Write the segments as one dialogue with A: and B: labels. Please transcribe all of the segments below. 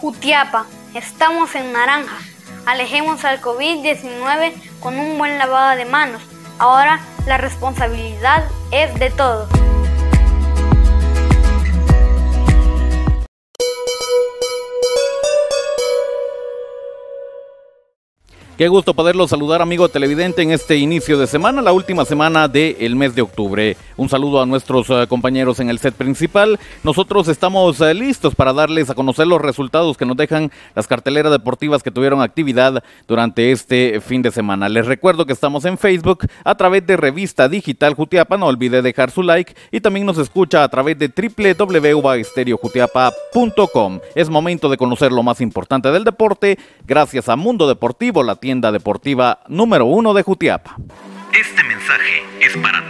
A: Jutiapa, estamos en naranja. Alejemos al COVID-19 con un buen lavado de manos. Ahora la responsabilidad es de todos.
B: Qué gusto poderlo saludar, amigo televidente, en este inicio de semana, la última semana del mes de octubre. Un saludo a nuestros uh, compañeros en el set principal. Nosotros estamos uh, listos para darles a conocer los resultados que nos dejan las carteleras deportivas que tuvieron actividad durante este fin de semana. Les recuerdo que estamos en Facebook a través de Revista Digital Jutiapa. No olvide dejar su like y también nos escucha a través de www.estereojutiapa.com. Es momento de conocer lo más importante del deporte gracias a Mundo Deportivo, la tienda deportiva número uno de Jutiapa.
C: Este mensaje es para.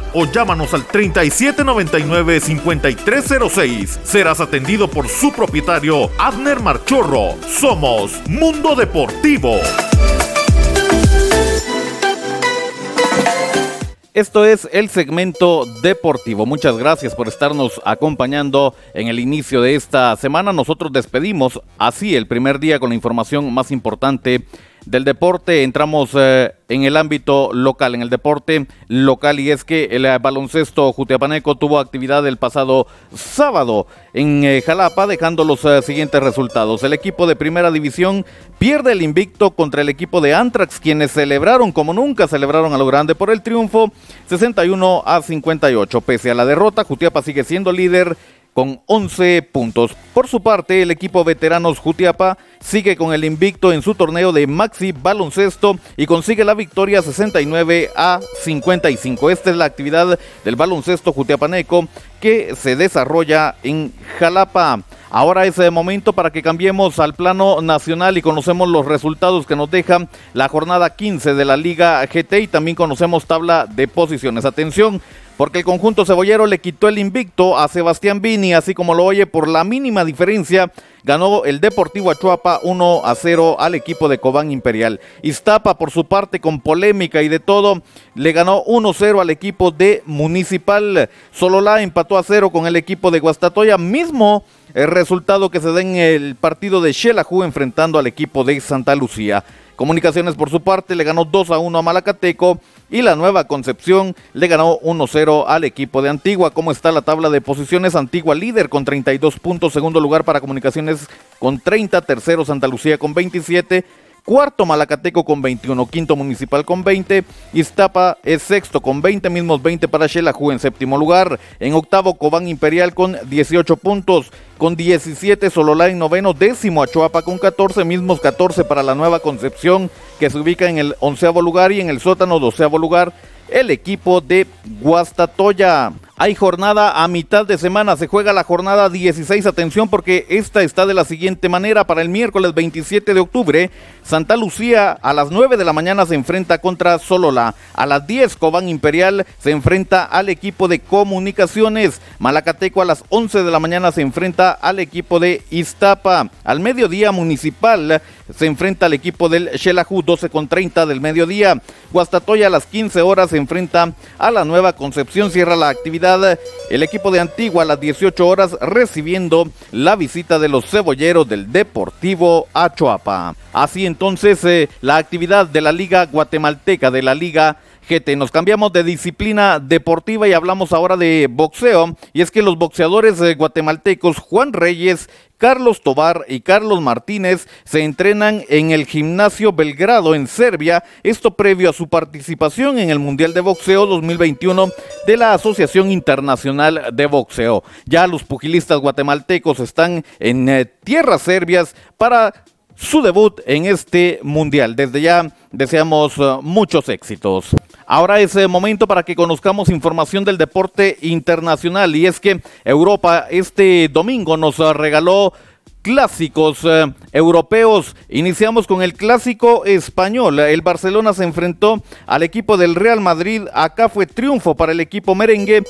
D: o llámanos al 3799-5306. Serás atendido por su propietario, Abner Marchorro. Somos Mundo Deportivo.
B: Esto es el segmento deportivo. Muchas gracias por estarnos acompañando en el inicio de esta semana. Nosotros despedimos así el primer día con la información más importante del deporte. Entramos eh, en el ámbito local, en el deporte local, y es que el eh, baloncesto Jutiapaneco tuvo actividad el pasado sábado en eh, Jalapa, dejando los siguientes resultados. El equipo de primera división pierde el invicto contra el equipo de Antrax, quienes celebraron como nunca celebraron a lo grande por el triunfo, 61 a 58. Pese a la derrota, Jutiapa sigue siendo líder con 11 puntos. Por su parte, el equipo veteranos Jutiapa sigue con el invicto en su torneo de Maxi Baloncesto y consigue la victoria 69 a 55. Esta es la actividad del baloncesto Jutiapaneco que se desarrolla en Jalapa. Ahora es el momento para que cambiemos al plano nacional y conocemos los resultados que nos deja la jornada 15 de la Liga GT y también conocemos tabla de posiciones. Atención, porque el conjunto cebollero le quitó el invicto a Sebastián Vini, así como lo oye por la mínima diferencia. Ganó el Deportivo Achuapa 1 a 0 al equipo de Cobán Imperial. Iztapa, por su parte, con polémica y de todo, le ganó 1-0 al equipo de Municipal. Solola empató a 0 con el equipo de Guastatoya, mismo el resultado que se da en el partido de Xelajú enfrentando al equipo de Santa Lucía. Comunicaciones por su parte le ganó 2 a 1 a Malacateco y la Nueva Concepción le ganó 1-0 al equipo de Antigua. ¿Cómo está la tabla de posiciones? Antigua líder con 32 puntos, segundo lugar para Comunicaciones con 30, tercero Santa Lucía con 27, Cuarto Malacateco con 21, quinto Municipal con 20, Iztapa es sexto con 20, mismos 20 para Xelajú en séptimo lugar. En octavo Cobán Imperial con 18 puntos, con 17 Sololá en noveno, décimo Achuapa con 14, mismos 14 para la Nueva Concepción que se ubica en el onceavo lugar y en el sótano doceavo lugar el equipo de Guastatoya. Hay jornada a mitad de semana, se juega la jornada 16, atención porque esta está de la siguiente manera, para el miércoles 27 de octubre, Santa Lucía a las 9 de la mañana se enfrenta contra Solola, a las 10 Cobán Imperial se enfrenta al equipo de Comunicaciones, Malacateco a las 11 de la mañana se enfrenta al equipo de Iztapa, al mediodía Municipal se enfrenta al equipo del Xelajú 12 con 30 del mediodía, Guastatoya a las 15 horas se enfrenta a la Nueva Concepción, cierra la actividad el equipo de Antigua a las 18 horas recibiendo la visita de los cebolleros del Deportivo Achoapa. Así entonces eh, la actividad de la Liga Guatemalteca, de la Liga GT. Nos cambiamos de disciplina deportiva y hablamos ahora de boxeo. Y es que los boxeadores eh, guatemaltecos Juan Reyes Carlos Tobar y Carlos Martínez se entrenan en el gimnasio Belgrado en Serbia, esto previo a su participación en el Mundial de Boxeo 2021 de la Asociación Internacional de Boxeo. Ya los pugilistas guatemaltecos están en eh, tierras serbias para su debut en este mundial. Desde ya deseamos eh, muchos éxitos. Ahora es el momento para que conozcamos información del deporte internacional y es que Europa este domingo nos regaló clásicos eh, europeos. Iniciamos con el clásico español. El Barcelona se enfrentó al equipo del Real Madrid. Acá fue triunfo para el equipo merengue,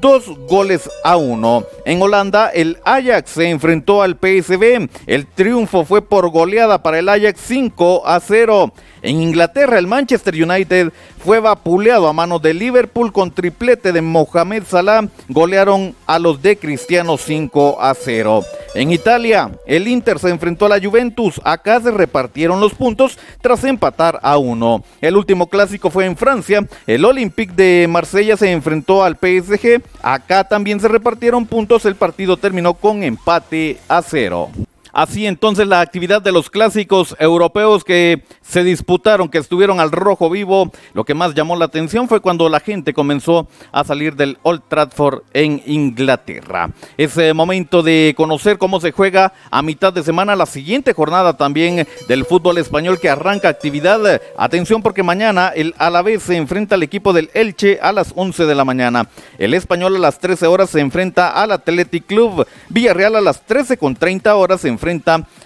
B: dos goles a uno. En Holanda, el Ajax se enfrentó al PSV. El triunfo fue por goleada para el Ajax 5 a 0. En Inglaterra, el Manchester United fue vapuleado a mano de Liverpool con triplete de Mohamed Salah. Golearon a los de Cristiano 5 a 0. En Italia, el Inter se enfrentó a la Juventus. Acá se repartieron los puntos tras empatar a uno. El último clásico fue en Francia. El Olympique de Marsella se enfrentó al PSG. Acá también se repartieron puntos. El partido terminó con empate a cero. Así entonces la actividad de los clásicos europeos que se disputaron, que estuvieron al rojo vivo, lo que más llamó la atención fue cuando la gente comenzó a salir del Old Trafford en Inglaterra. Es momento de conocer cómo se juega a mitad de semana la siguiente jornada también del fútbol español que arranca actividad. Atención porque mañana el Alavés se enfrenta al equipo del Elche a las 11 de la mañana. El español a las 13 horas se enfrenta al Athletic Club. Villarreal a las 13 con 30 horas se enfrenta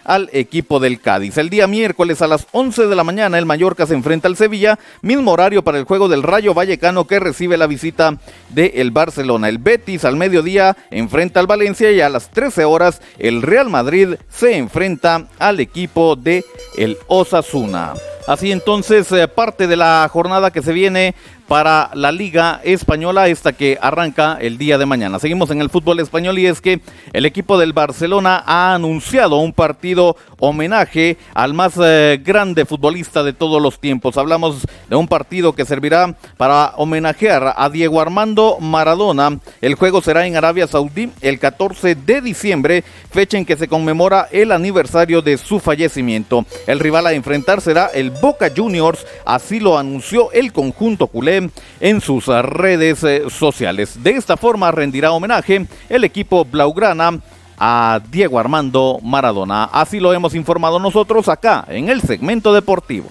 B: al equipo del Cádiz. El día miércoles a las 11 de la mañana el Mallorca se enfrenta al Sevilla, mismo horario para el juego del Rayo Vallecano que recibe la visita del el Barcelona. El Betis al mediodía enfrenta al Valencia y a las 13 horas el Real Madrid se enfrenta al equipo de el Osasuna. Así entonces, eh, parte de la jornada que se viene para la Liga Española, esta que arranca el día de mañana. Seguimos en el fútbol español y es que el equipo del Barcelona ha anunciado un partido homenaje al más eh, grande futbolista de todos los tiempos. Hablamos de un partido que servirá para homenajear a Diego Armando Maradona. El juego será en Arabia Saudí el 14 de diciembre, fecha en que se conmemora el aniversario de su fallecimiento. El rival a enfrentar será el Boca Juniors, así lo anunció el conjunto culé en sus redes eh, sociales. De esta forma rendirá homenaje el equipo Blaugrana a Diego Armando Maradona. Así lo hemos informado nosotros acá en el segmento deportivo.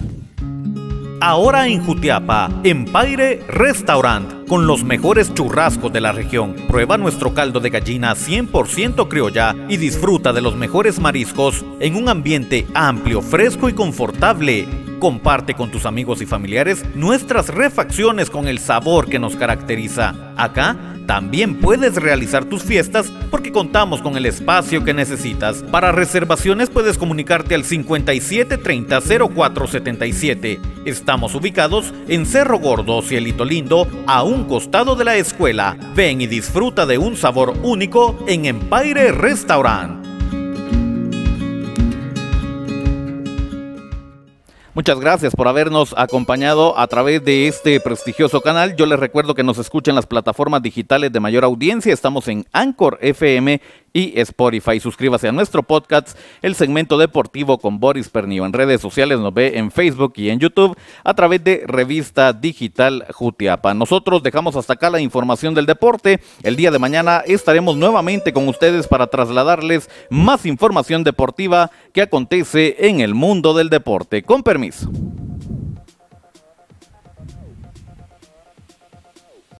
D: Ahora en Jutiapa, Empire Restaurant, con los mejores churrascos de la región. Prueba nuestro caldo de gallina 100% criolla y disfruta de los mejores mariscos en un ambiente amplio, fresco y confortable. Comparte con tus amigos y familiares nuestras refacciones con el sabor que nos caracteriza. Acá también puedes realizar tus fiestas porque contamos con el espacio que necesitas. Para reservaciones puedes comunicarte al 5730 0477. Estamos ubicados en Cerro Gordo, Cielito Lindo, a un costado de la escuela. Ven y disfruta de un sabor único en Empire Restaurant.
B: Muchas gracias por habernos acompañado a través de este prestigioso canal. Yo les recuerdo que nos escuchan las plataformas digitales de mayor audiencia. Estamos en Anchor FM y Spotify. Suscríbase a nuestro podcast, el segmento deportivo con Boris Pernio. En redes sociales nos ve en Facebook y en YouTube a través de Revista Digital Jutiapa. Nosotros dejamos hasta acá la información del deporte. El día de mañana estaremos nuevamente con ustedes para trasladarles más información deportiva que acontece en el mundo del deporte. Con permiso.